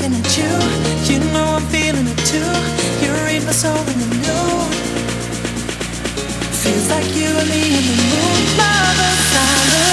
looking at you. You know I'm feeling it too. You read my soul in the nude. Feels like you and me in the moon, lovers solitude.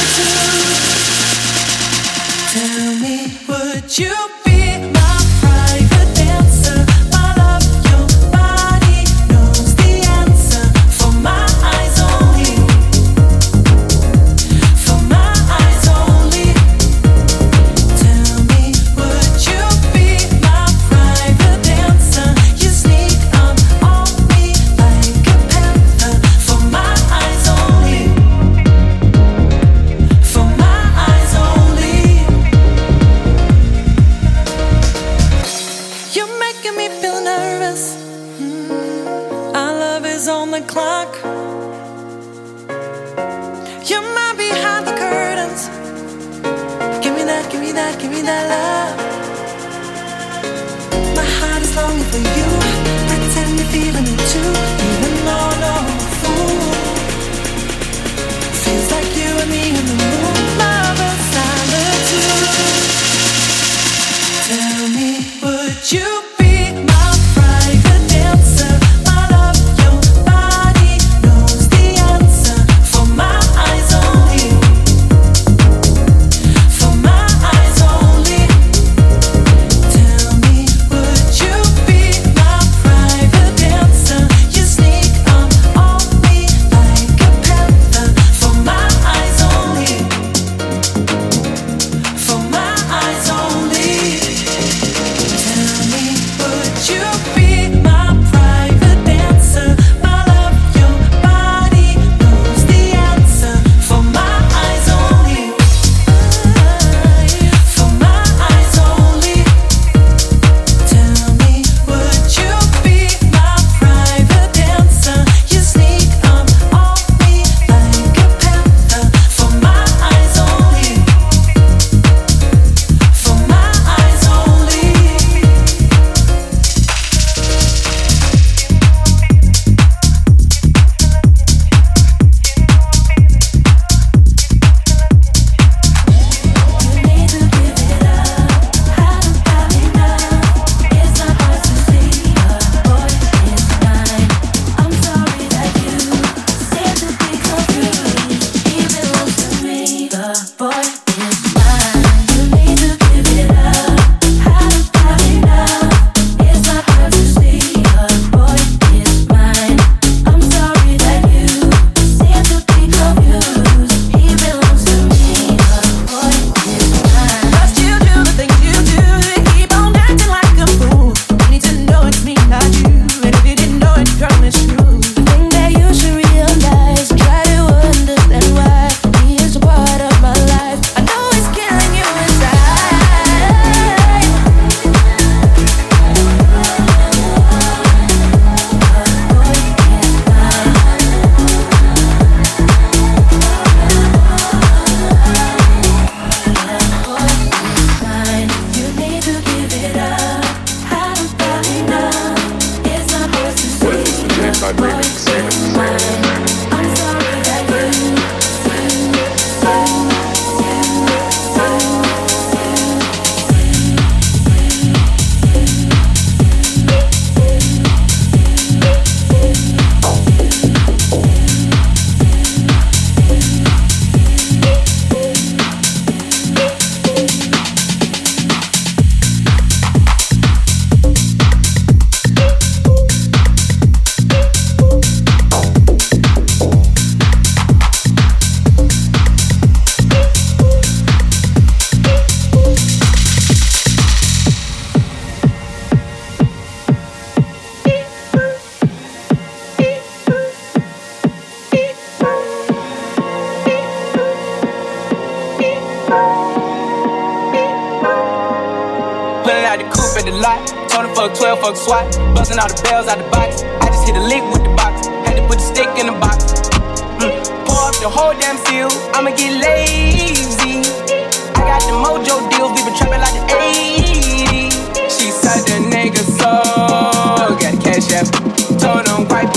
fuck 12, fuck SWAT. Busting all the bells out the box. I just hit a lick with the box. Had to put the stick in the box. Mm. Pour up the whole damn seal. I'ma get lazy. I got the mojo deals. We been trapping like the 80s. She said the nigga so. Got cash app. Told him wipe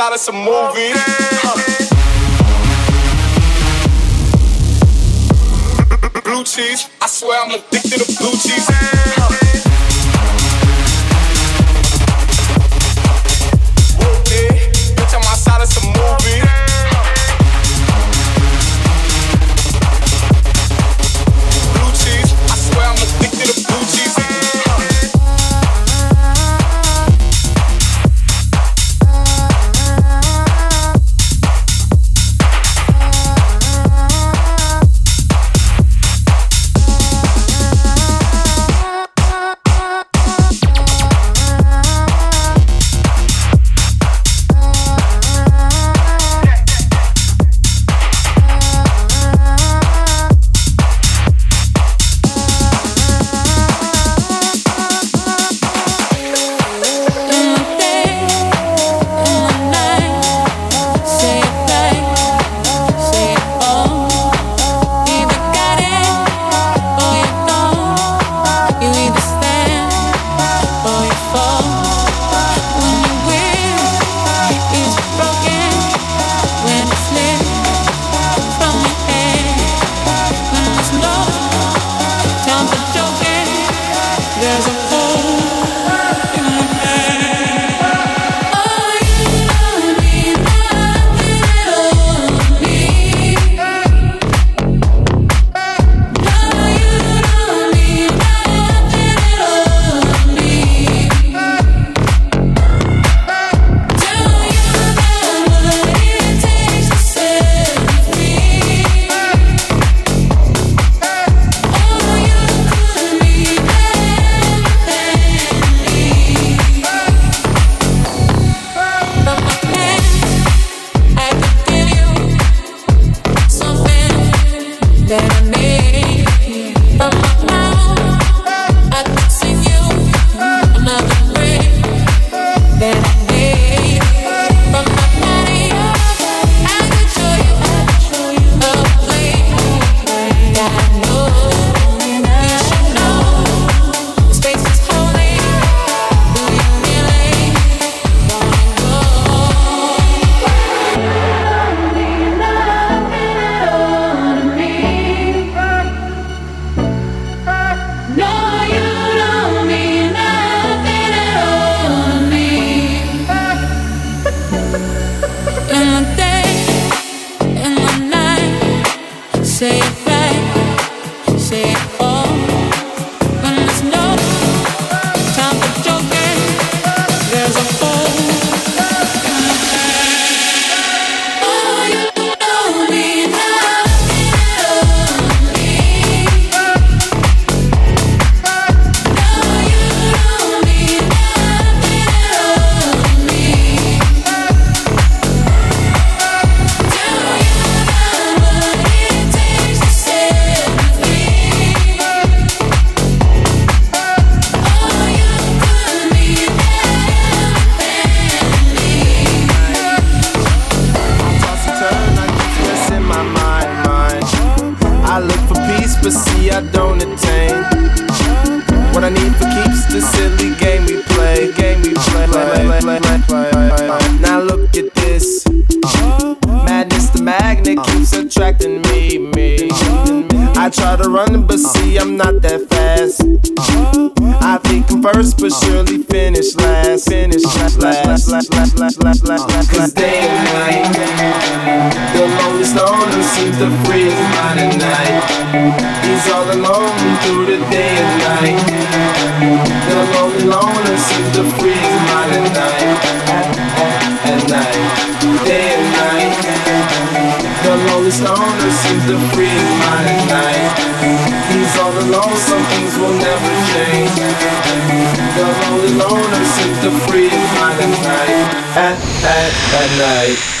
outside of some movies. Blue cheese, I swear I'm addicted to blue cheese. there's a night, at night, day and night. The lonely loner seems to free his at night. He's all alone, some things will never change. The lonely loner seems to free his at night, at, at, at night.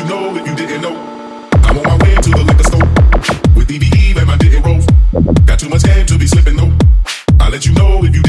you know if you didn't know. I'm on my way to the liquor store with DBE and my didn't roll. Got too much game to be slipping though. I'll let you know if you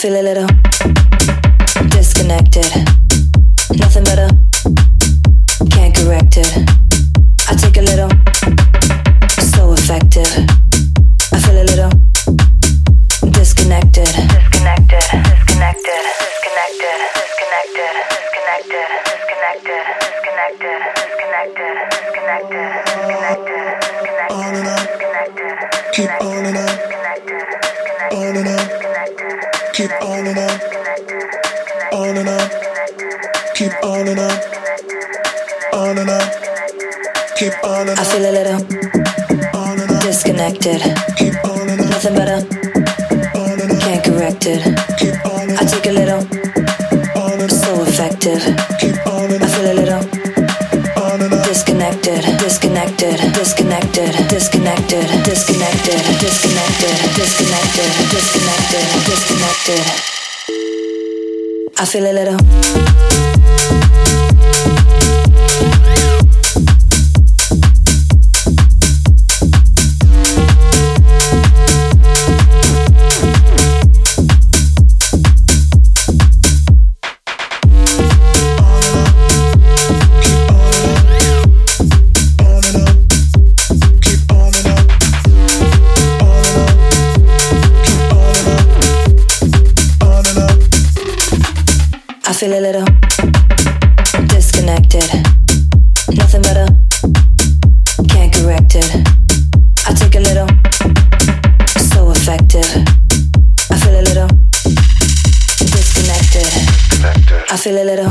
feel a little Keep on and on, on and on. Keep on and on. I feel a little on and on. disconnected. Keep on and on. Nothing better. On and on. Can't correct it. Keep on and on. I take a little. On and on. So effective. Keep on and on. I feel a little. On and on. Disconnected. Disconnected. Disconnected. Disconnected. Disconnected. Disconnected. Disconnected. Disconnected. Disconnected. Disconnected. I feel a little. feel a little disconnected. Nothing better. Can't correct it. I took a little. So effective. I feel a little disconnected. I feel a little.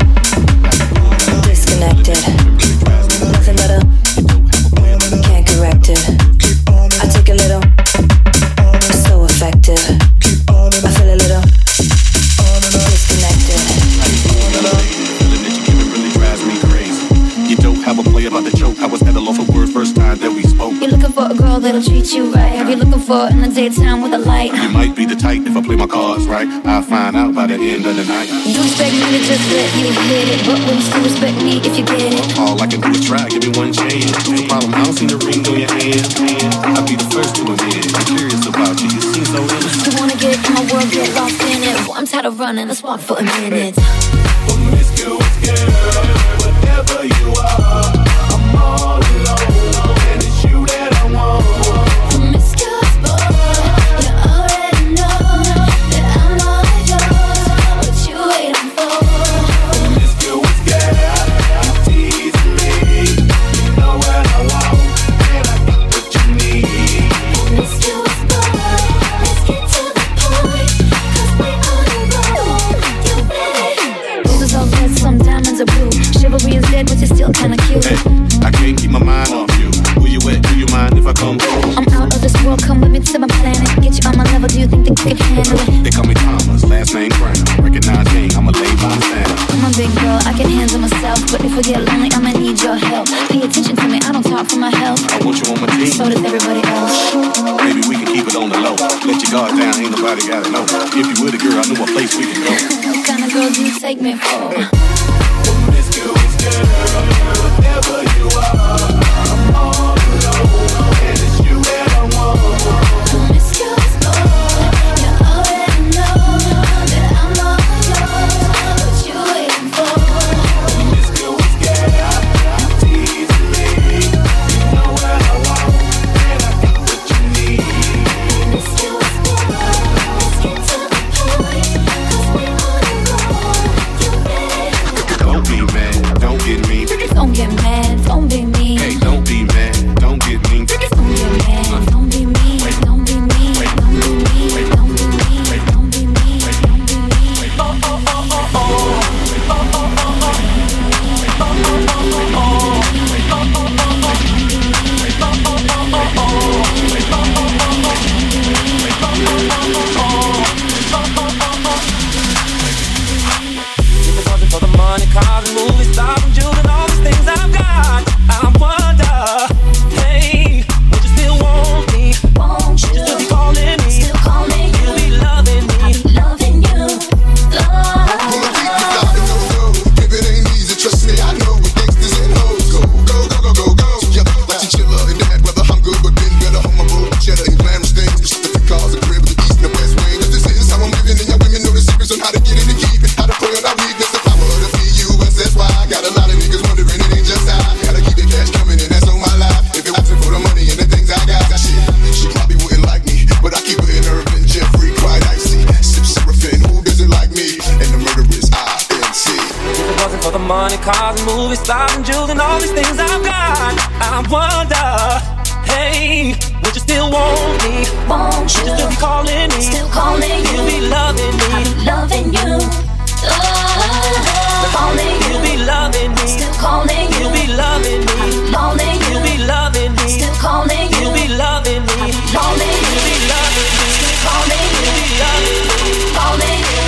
for in the daytime with a light. You might be the type if I play my cards right. I'll find out by the end of the night. You expect me to just let you hit it, but will you still respect me if you get it? All I can do is try, give me one chance. No problem, I don't see the ring on your hand. I'll be the first to admit it. I'm curious about you, you seem so innocent. You wanna get in my world, get lost in it. Well, I'm tired of running, let's walk for a minute. Well, miss you, girl. out for my help. I want you on my team. So does everybody else. Maybe we can keep it on the low. Let your guard down, ain't nobody gotta know. If you were the girl, I know a place we can go. what kind of girl do you take me for? Miss you, girl, whatever you are. money, cars, and movies, stars, and jewels, and all these things I've got. I wonder, hey, would you still want me? Won't Should you still be calling me? Still calling you. You'll be loving me. I'm loving you. Oh, calling you. You'll be loving me. Still calling you. You'll be loving me. I'm calling you. You'll be loving me. Still calling you. You'll be loving me. I'm calling you. You'll be loving me. Still calling you. You'll be loving me. Calling you.